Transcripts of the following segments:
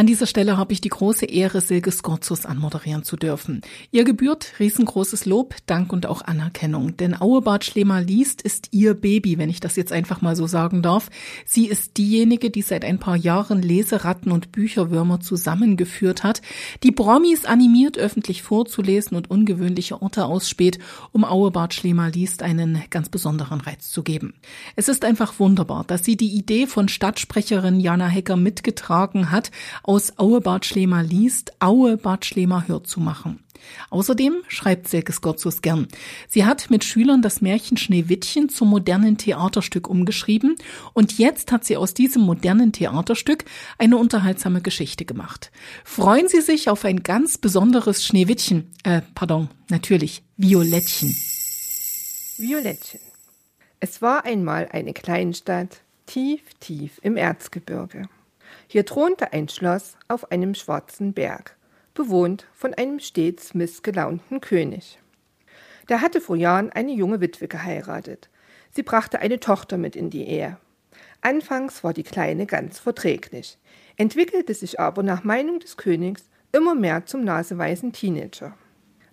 An dieser Stelle habe ich die große Ehre, Silke Skorzus anmoderieren zu dürfen. Ihr gebührt riesengroßes Lob, Dank und auch Anerkennung. Denn Auebart Schlemer liest ist ihr Baby, wenn ich das jetzt einfach mal so sagen darf. Sie ist diejenige, die seit ein paar Jahren Leseratten und Bücherwürmer zusammengeführt hat, die Promis animiert, öffentlich vorzulesen und ungewöhnliche Orte ausspäht, um Auebart Schlemer liest einen ganz besonderen Reiz zu geben. Es ist einfach wunderbar, dass sie die Idee von Stadtsprecherin Jana Hecker mitgetragen hat, aus Aue Bad Schlemer liest, Aue Bad Schlemer hört zu machen. Außerdem schreibt Silke Skotzus gern. Sie hat mit Schülern das Märchen Schneewittchen zum modernen Theaterstück umgeschrieben und jetzt hat sie aus diesem modernen Theaterstück eine unterhaltsame Geschichte gemacht. Freuen Sie sich auf ein ganz besonderes Schneewittchen, äh, pardon, natürlich, Violettchen. Violettchen. Es war einmal eine Kleinstadt, tief, tief im Erzgebirge. Hier thronte ein Schloss auf einem schwarzen Berg, bewohnt von einem stets missgelaunten König. Der hatte vor Jahren eine junge Witwe geheiratet. Sie brachte eine Tochter mit in die Ehe. Anfangs war die Kleine ganz verträglich, entwickelte sich aber nach Meinung des Königs immer mehr zum naseweisen Teenager.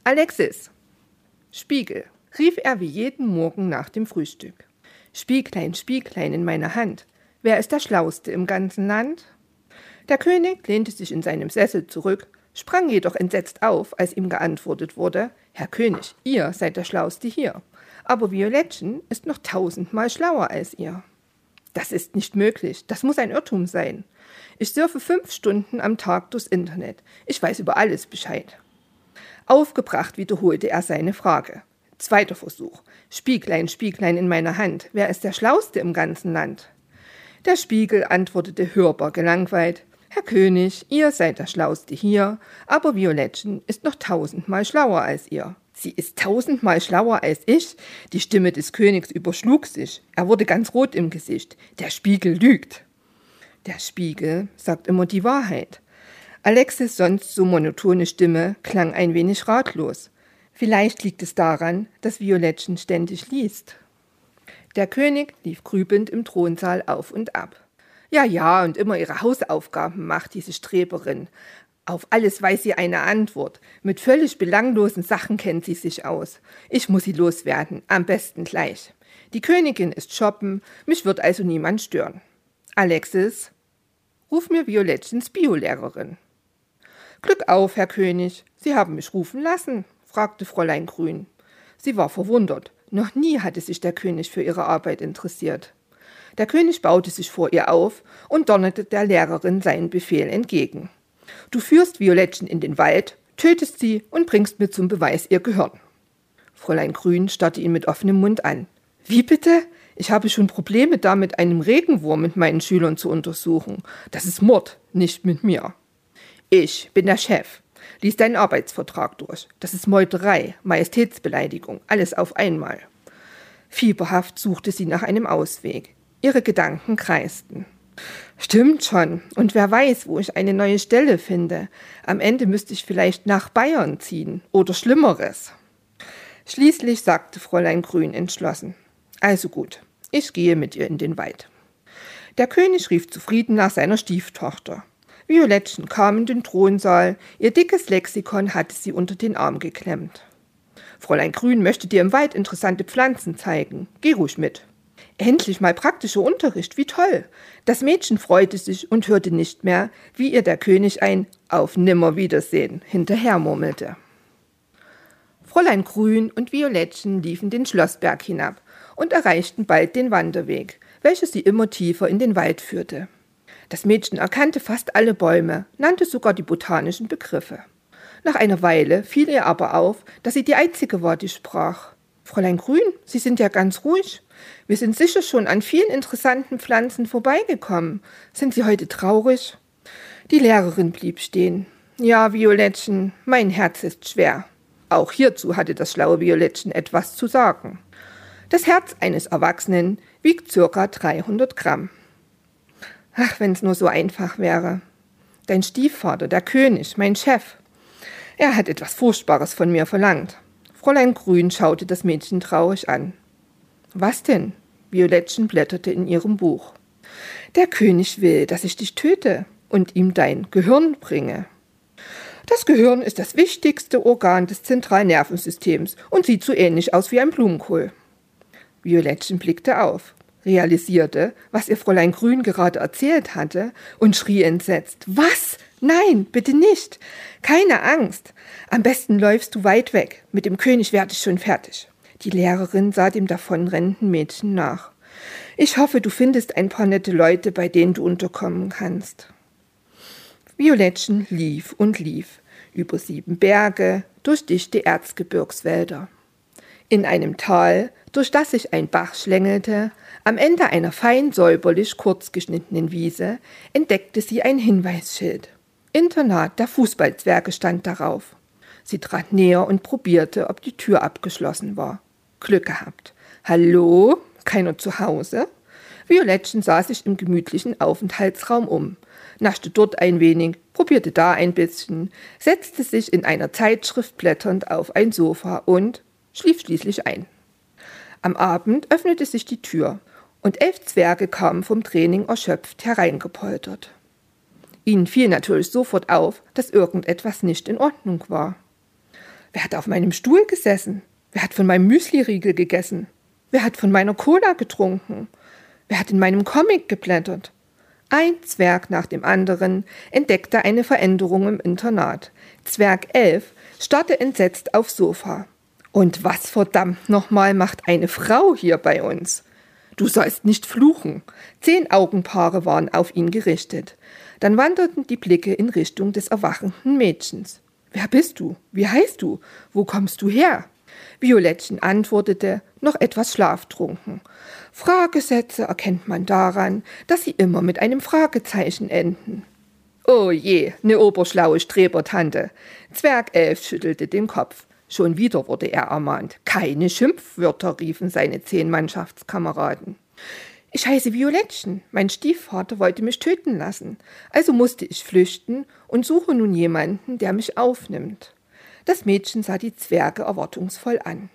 Alexis! Spiegel! rief er wie jeden Morgen nach dem Frühstück. Spieglein, Spieglein in meiner Hand, wer ist der Schlauste im ganzen Land? Der König lehnte sich in seinem Sessel zurück, sprang jedoch entsetzt auf, als ihm geantwortet wurde, Herr König, ihr seid der Schlauste hier, aber Violettchen ist noch tausendmal schlauer als ihr. Das ist nicht möglich, das muss ein Irrtum sein. Ich surfe fünf Stunden am Tag durchs Internet, ich weiß über alles Bescheid. Aufgebracht wiederholte er seine Frage. Zweiter Versuch. Spieglein, Spieglein in meiner Hand, wer ist der Schlauste im ganzen Land? Der Spiegel antwortete hörbar gelangweilt, Herr König, ihr seid der Schlauste hier, aber Violettchen ist noch tausendmal schlauer als ihr. Sie ist tausendmal schlauer als ich? Die Stimme des Königs überschlug sich. Er wurde ganz rot im Gesicht. Der Spiegel lügt. Der Spiegel sagt immer die Wahrheit. Alexis sonst so monotone Stimme klang ein wenig ratlos. Vielleicht liegt es daran, dass Violettchen ständig liest. Der König lief grübend im Thronsaal auf und ab. Ja, ja, und immer ihre Hausaufgaben macht diese Streberin. Auf alles weiß sie eine Antwort. Mit völlig belanglosen Sachen kennt sie sich aus. Ich muss sie loswerden, am besten gleich. Die Königin ist shoppen, mich wird also niemand stören. Alexis, ruf mir Violettchens Biolehrerin. Glück auf, Herr König, Sie haben mich rufen lassen, fragte Fräulein Grün. Sie war verwundert. Noch nie hatte sich der König für ihre Arbeit interessiert. Der König baute sich vor ihr auf und donnerte der Lehrerin seinen Befehl entgegen. Du führst Violettchen in den Wald, tötest sie und bringst mir zum Beweis ihr Gehirn. Fräulein Grün starrte ihn mit offenem Mund an. Wie bitte? Ich habe schon Probleme damit, einen Regenwurm mit meinen Schülern zu untersuchen. Das ist Mord, nicht mit mir. Ich bin der Chef. Lies deinen Arbeitsvertrag durch. Das ist Meuterei, Majestätsbeleidigung, alles auf einmal. Fieberhaft suchte sie nach einem Ausweg. Ihre Gedanken kreisten. Stimmt schon. Und wer weiß, wo ich eine neue Stelle finde. Am Ende müsste ich vielleicht nach Bayern ziehen oder Schlimmeres. Schließlich sagte Fräulein Grün entschlossen. Also gut, ich gehe mit ihr in den Wald. Der König rief zufrieden nach seiner Stieftochter. Violettchen kam in den Thronsaal, ihr dickes Lexikon hatte sie unter den Arm geklemmt. Fräulein Grün möchte dir im Wald interessante Pflanzen zeigen. Geh ruhig mit. Endlich mal praktischer Unterricht, wie toll. Das Mädchen freute sich und hörte nicht mehr, wie ihr der König ein Auf Nimmerwiedersehen hinterhermurmelte. Fräulein Grün und Violettchen liefen den Schlossberg hinab und erreichten bald den Wanderweg, welcher sie immer tiefer in den Wald führte. Das Mädchen erkannte fast alle Bäume, nannte sogar die botanischen Begriffe. Nach einer Weile fiel ihr aber auf, dass sie die einzige war, die sprach. Fräulein Grün, Sie sind ja ganz ruhig. Wir sind sicher schon an vielen interessanten Pflanzen vorbeigekommen. Sind Sie heute traurig? Die Lehrerin blieb stehen. Ja, Violettchen, mein Herz ist schwer. Auch hierzu hatte das schlaue Violettchen etwas zu sagen. Das Herz eines Erwachsenen wiegt circa 300 Gramm. Ach, wenn's nur so einfach wäre. Dein Stiefvater, der König, mein Chef. Er hat etwas Furchtbares von mir verlangt. Fräulein Grün schaute das Mädchen traurig an. Was denn? Violettchen blätterte in ihrem Buch. Der König will, dass ich dich töte. und ihm dein Gehirn bringe. Das Gehirn ist das wichtigste Organ des Zentralnervensystems und sieht so ähnlich aus wie ein Blumenkohl. Violettchen blickte auf, realisierte, was ihr Fräulein Grün gerade erzählt hatte und schrie entsetzt. Was? Nein, bitte nicht. Keine Angst. Am besten läufst du weit weg. Mit dem König werde ich schon fertig. Die Lehrerin sah dem davonrennenden Mädchen nach. Ich hoffe, du findest ein paar nette Leute, bei denen du unterkommen kannst. Violettchen lief und lief über sieben Berge, durch dichte Erzgebirgswälder. In einem Tal, durch das sich ein Bach schlängelte, am Ende einer fein säuberlich kurz geschnittenen Wiese, entdeckte sie ein Hinweisschild. Internat der Fußballzwerge stand darauf. Sie trat näher und probierte, ob die Tür abgeschlossen war. Glück gehabt. Hallo? Keiner zu Hause? Violettchen sah sich im gemütlichen Aufenthaltsraum um, naschte dort ein wenig, probierte da ein bisschen, setzte sich in einer Zeitschrift blätternd auf ein Sofa und schlief schließlich ein. Am Abend öffnete sich die Tür und elf Zwerge kamen vom Training erschöpft hereingepoltert. Ihnen fiel natürlich sofort auf, dass irgendetwas nicht in Ordnung war. Wer hat auf meinem Stuhl gesessen? Wer hat von meinem Müsliriegel gegessen? Wer hat von meiner Cola getrunken? Wer hat in meinem Comic geblättert? Ein Zwerg nach dem anderen entdeckte eine Veränderung im Internat. Zwerg 11 starrte entsetzt aufs Sofa. Und was verdammt nochmal macht eine Frau hier bei uns? Du sollst nicht fluchen. Zehn Augenpaare waren auf ihn gerichtet. Dann wanderten die Blicke in Richtung des erwachenden Mädchens. Wer bist du? Wie heißt du? Wo kommst du her? Violettchen antwortete, noch etwas schlaftrunken. Fragesätze erkennt man daran, dass sie immer mit einem Fragezeichen enden. Oh je, ne oberschlaue Strebertante. Zwergelf schüttelte den Kopf. Schon wieder wurde er ermahnt. Keine Schimpfwörter, riefen seine zehn Mannschaftskameraden. Ich heiße Violettchen. Mein Stiefvater wollte mich töten lassen. Also musste ich flüchten und suche nun jemanden, der mich aufnimmt. Das Mädchen sah die Zwerge erwartungsvoll an.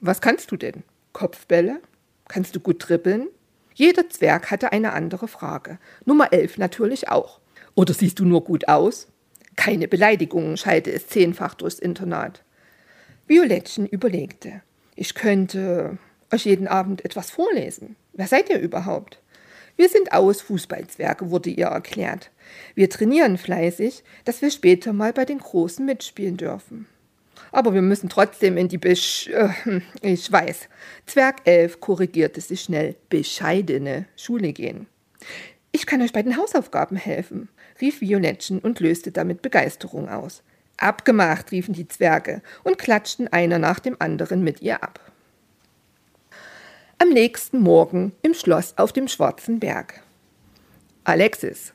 Was kannst du denn? Kopfbälle? Kannst du gut trippeln? Jeder Zwerg hatte eine andere Frage. Nummer elf natürlich auch. Oder siehst du nur gut aus? Keine Beleidigungen schallte es zehnfach durchs Internat. Violettchen überlegte. Ich könnte euch jeden Abend etwas vorlesen. Wer seid ihr überhaupt? Wir sind aus Fußballzwerge, wurde ihr erklärt. Wir trainieren fleißig, dass wir später mal bei den Großen mitspielen dürfen. Aber wir müssen trotzdem in die Besch... Äh, ich weiß. Zwerg 11 korrigierte sich schnell. Bescheidene Schule gehen. Ich kann euch bei den Hausaufgaben helfen, rief Violettchen und löste damit Begeisterung aus. Abgemacht, riefen die Zwerge und klatschten einer nach dem anderen mit ihr ab. Am nächsten Morgen im Schloss auf dem Schwarzen Berg. Alexis,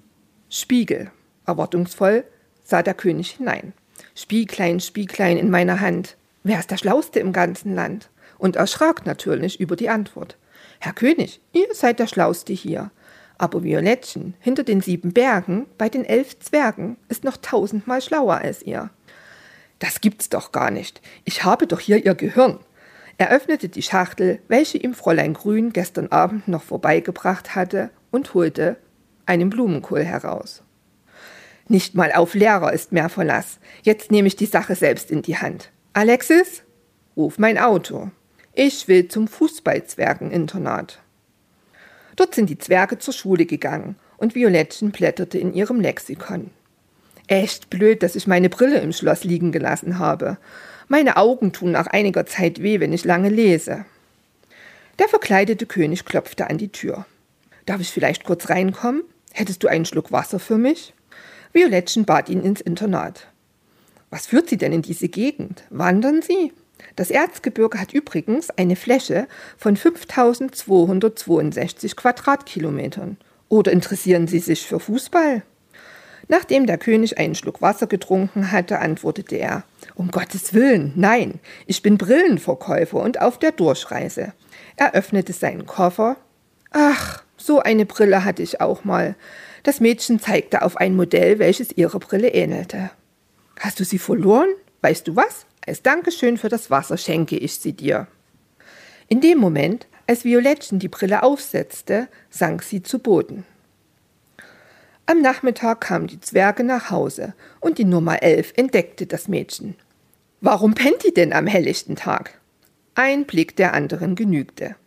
Spiegel, erwartungsvoll sah der König hinein. Spieglein, Spieglein in meiner Hand, wer ist der Schlauste im ganzen Land? Und erschrak natürlich über die Antwort. Herr König, ihr seid der Schlauste hier. Aber Violettchen hinter den sieben Bergen bei den elf Zwergen ist noch tausendmal schlauer als ihr. Das gibt's doch gar nicht. Ich habe doch hier ihr Gehirn. Er öffnete die Schachtel, welche ihm Fräulein Grün gestern Abend noch vorbeigebracht hatte, und holte einen Blumenkohl heraus. Nicht mal auf Lehrer ist mehr Verlass. Jetzt nehme ich die Sache selbst in die Hand. Alexis, ruf mein Auto. Ich will zum Fußballzwergeninternat. Dort sind die Zwerge zur Schule gegangen und Violettchen blätterte in ihrem Lexikon. Echt blöd, dass ich meine Brille im Schloss liegen gelassen habe. Meine Augen tun nach einiger Zeit weh, wenn ich lange lese. Der verkleidete König klopfte an die Tür. Darf ich vielleicht kurz reinkommen? Hättest du einen Schluck Wasser für mich? Violettchen bat ihn ins Internat. Was führt Sie denn in diese Gegend? Wandern Sie? Das Erzgebirge hat übrigens eine Fläche von 5262 Quadratkilometern. Oder interessieren Sie sich für Fußball? Nachdem der König einen Schluck Wasser getrunken hatte, antwortete er Um Gottes Willen, nein, ich bin Brillenverkäufer und auf der Durchreise. Er öffnete seinen Koffer. Ach, so eine Brille hatte ich auch mal. Das Mädchen zeigte auf ein Modell, welches ihrer Brille ähnelte. Hast du sie verloren? Weißt du was? Als Dankeschön für das Wasser schenke ich sie dir. In dem Moment, als Violettchen die Brille aufsetzte, sank sie zu Boden. Am Nachmittag kamen die Zwerge nach Hause und die Nummer 11 entdeckte das Mädchen. Warum pennt die denn am helllichten Tag? Ein Blick der anderen genügte.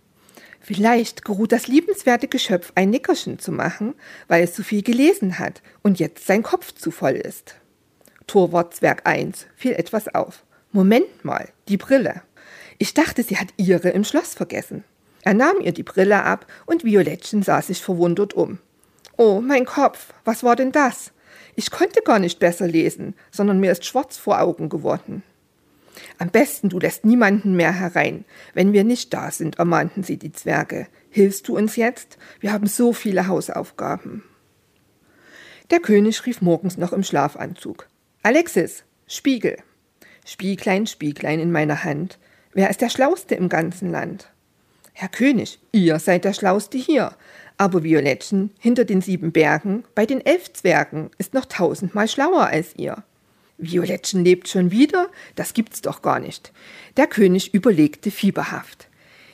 Vielleicht geruht das liebenswerte Geschöpf ein Nickerchen zu machen, weil es so viel gelesen hat und jetzt sein Kopf zu voll ist. Torwart Zwerg 1 fiel etwas auf. Moment mal, die Brille. Ich dachte, sie hat ihre im Schloss vergessen. Er nahm ihr die Brille ab und Violettchen sah sich verwundert um. Oh, mein Kopf, was war denn das? Ich konnte gar nicht besser lesen, sondern mir ist schwarz vor Augen geworden. Am besten, du lässt niemanden mehr herein. Wenn wir nicht da sind, ermahnten sie die Zwerge. Hilfst du uns jetzt? Wir haben so viele Hausaufgaben. Der König rief morgens noch im Schlafanzug. Alexis, Spiegel. Spieglein, Spieglein in meiner Hand. Wer ist der Schlauste im ganzen Land? Herr König, ihr seid der Schlauste hier. Aber Violettchen hinter den sieben Bergen bei den elf Zwergen ist noch tausendmal schlauer als ihr. Violettchen lebt schon wieder? Das gibt's doch gar nicht. Der König überlegte fieberhaft.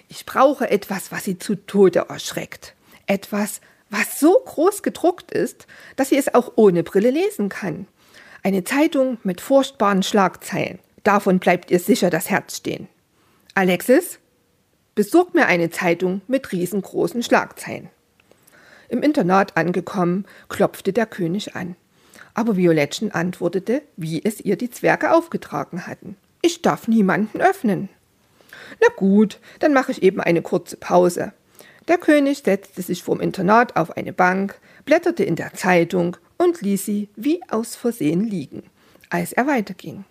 Ich brauche etwas, was sie zu Tode erschreckt. Etwas, was so groß gedruckt ist, dass sie es auch ohne Brille lesen kann. Eine Zeitung mit furchtbaren Schlagzeilen. Davon bleibt ihr sicher das Herz stehen. Alexis, besorg mir eine Zeitung mit riesengroßen Schlagzeilen. Im Internat angekommen, klopfte der König an aber Violettchen antwortete, wie es ihr die Zwerge aufgetragen hatten. Ich darf niemanden öffnen. Na gut, dann mache ich eben eine kurze Pause. Der König setzte sich vorm Internat auf eine Bank, blätterte in der Zeitung und ließ sie wie aus Versehen liegen, als er weiterging.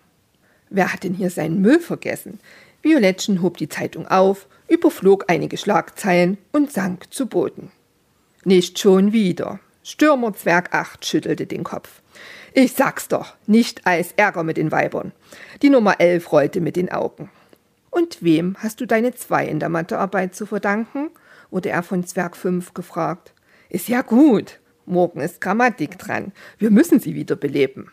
Wer hat denn hier seinen Müll vergessen? Violettchen hob die Zeitung auf, überflog einige Schlagzeilen und sank zu Boden. Nicht schon wieder. Stürmerzwerg 8 schüttelte den Kopf. Ich sag's doch, nicht als Ärger mit den Weibern. Die Nummer 11 rollte mit den Augen. Und wem hast du deine zwei in der Mathearbeit zu verdanken? wurde er von Zwerg 5 gefragt. Ist ja gut. Morgen ist Grammatik dran. Wir müssen sie wieder beleben.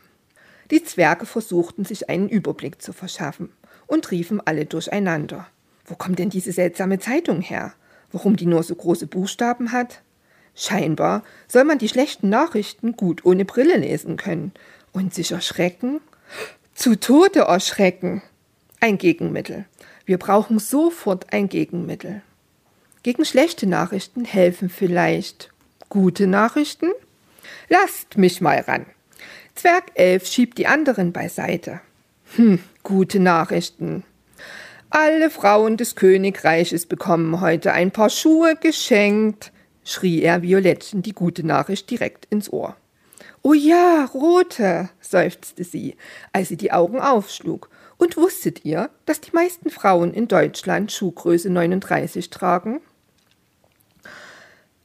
Die Zwerge versuchten sich einen Überblick zu verschaffen und riefen alle durcheinander. Wo kommt denn diese seltsame Zeitung her? Warum die nur so große Buchstaben hat? Scheinbar soll man die schlechten Nachrichten gut ohne Brille lesen können und sich erschrecken, zu Tode erschrecken. Ein Gegenmittel. Wir brauchen sofort ein Gegenmittel. Gegen schlechte Nachrichten helfen vielleicht gute Nachrichten? Lasst mich mal ran. Zwerg 11 schiebt die anderen beiseite. Hm, gute Nachrichten. Alle Frauen des Königreiches bekommen heute ein paar Schuhe geschenkt schrie er Violettchen die gute Nachricht direkt ins Ohr. Oh ja, rote, seufzte sie, als sie die Augen aufschlug. Und wusstet ihr, dass die meisten Frauen in Deutschland Schuhgröße 39 tragen?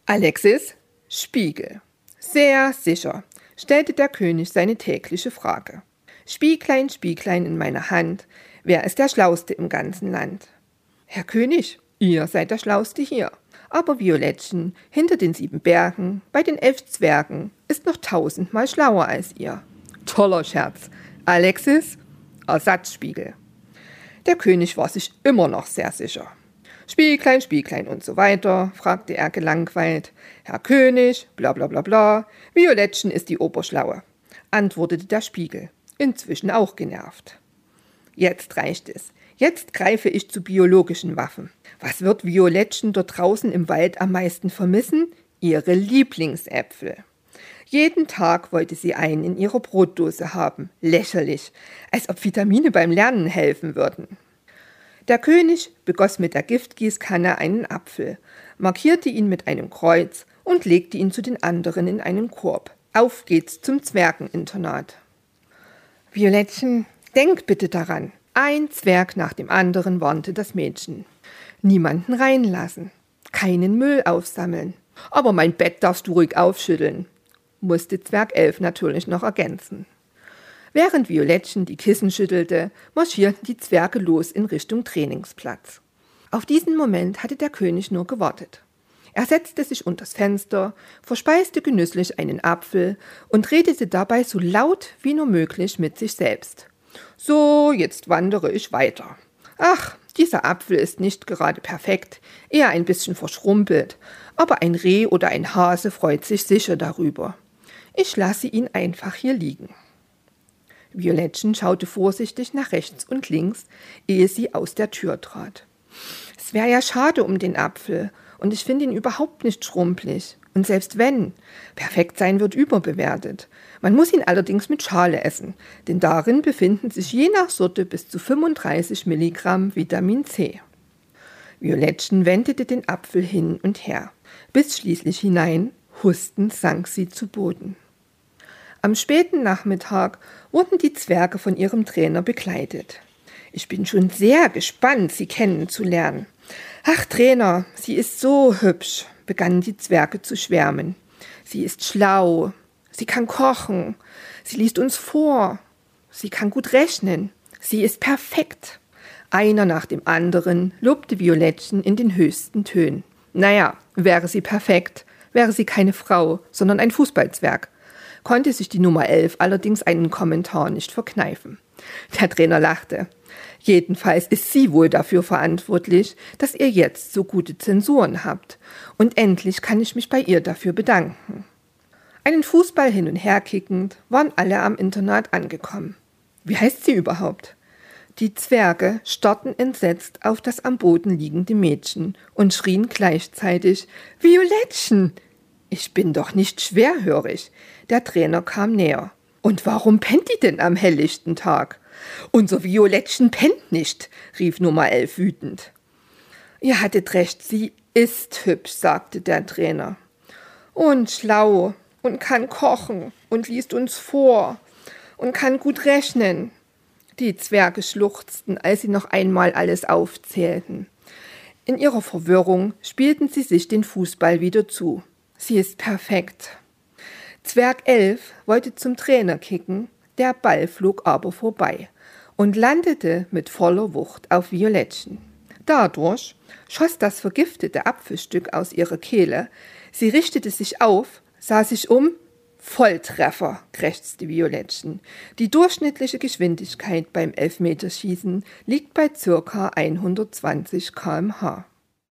Alexis, Spiegel. Sehr sicher, stellte der König seine tägliche Frage. Spieglein, Spieglein in meiner Hand, wer ist der Schlauste im ganzen Land? Herr König, ihr seid der Schlauste hier aber Violettchen hinter den sieben Bergen bei den elf Zwergen ist noch tausendmal schlauer als ihr. Toller Scherz. Alexis, Ersatzspiegel. Der König war sich immer noch sehr sicher. Spieglein, Spieglein und so weiter, fragte er gelangweilt. Herr König, bla bla bla bla, Violettchen ist die Oberschlaue, antwortete der Spiegel, inzwischen auch genervt. Jetzt reicht es. Jetzt greife ich zu biologischen Waffen. Was wird Violettchen dort draußen im Wald am meisten vermissen? Ihre Lieblingsäpfel. Jeden Tag wollte sie einen in ihrer Brotdose haben. Lächerlich. Als ob Vitamine beim Lernen helfen würden. Der König begoss mit der Giftgießkanne einen Apfel, markierte ihn mit einem Kreuz und legte ihn zu den anderen in einen Korb. Auf geht's zum Zwergeninternat. Violettchen, denk bitte daran, ein Zwerg nach dem anderen warnte das Mädchen. Niemanden reinlassen, keinen Müll aufsammeln. Aber mein Bett darfst du ruhig aufschütteln, musste Zwerg Elf natürlich noch ergänzen. Während Violettchen die Kissen schüttelte, marschierten die Zwerge los in Richtung Trainingsplatz. Auf diesen Moment hatte der König nur gewartet. Er setzte sich unters Fenster, verspeiste genüsslich einen Apfel und redete dabei so laut wie nur möglich mit sich selbst. So, jetzt wandere ich weiter. Ach, dieser Apfel ist nicht gerade perfekt, eher ein bisschen verschrumpelt, aber ein Reh oder ein Hase freut sich sicher darüber. Ich lasse ihn einfach hier liegen. Violettchen schaute vorsichtig nach rechts und links, ehe sie aus der Tür trat. Es wäre ja schade um den Apfel, und ich finde ihn überhaupt nicht schrumpelig. Und selbst wenn, perfekt sein wird überbewertet. Man muss ihn allerdings mit Schale essen, denn darin befinden sich je nach Sorte bis zu 35 Milligramm Vitamin C. Violettchen wendete den Apfel hin und her, bis schließlich hinein, hustend sank sie zu Boden. Am späten Nachmittag wurden die Zwerge von ihrem Trainer begleitet. Ich bin schon sehr gespannt, sie kennenzulernen. Ach, Trainer, sie ist so hübsch, begannen die Zwerge zu schwärmen. Sie ist schlau, sie kann kochen, sie liest uns vor, sie kann gut rechnen, sie ist perfekt. Einer nach dem anderen lobte Violettchen in den höchsten Tönen. Naja, wäre sie perfekt, wäre sie keine Frau, sondern ein Fußballzwerg konnte sich die Nummer 11 allerdings einen Kommentar nicht verkneifen. Der Trainer lachte. Jedenfalls ist sie wohl dafür verantwortlich, dass ihr jetzt so gute Zensuren habt. Und endlich kann ich mich bei ihr dafür bedanken. Einen Fußball hin und her kickend waren alle am Internat angekommen. Wie heißt sie überhaupt? Die Zwerge starrten entsetzt auf das am Boden liegende Mädchen und schrien gleichzeitig Violettchen, ich bin doch nicht schwerhörig. Der Trainer kam näher. Und warum pennt die denn am helllichten Tag? Unser Violettchen pennt nicht, rief Nummer elf wütend. Ihr hattet recht, sie ist hübsch, sagte der Trainer. Und schlau und kann kochen und liest uns vor und kann gut rechnen. Die Zwerge schluchzten, als sie noch einmal alles aufzählten. In ihrer Verwirrung spielten sie sich den Fußball wieder zu. Sie ist perfekt. Zwerg 11 wollte zum Trainer kicken, der Ball flog aber vorbei und landete mit voller Wucht auf Violettchen. Dadurch schoss das vergiftete Apfelstück aus ihrer Kehle. Sie richtete sich auf, sah sich um. Volltreffer, krächzte Violettchen. Die durchschnittliche Geschwindigkeit beim Elfmeterschießen liegt bei circa 120 kmh.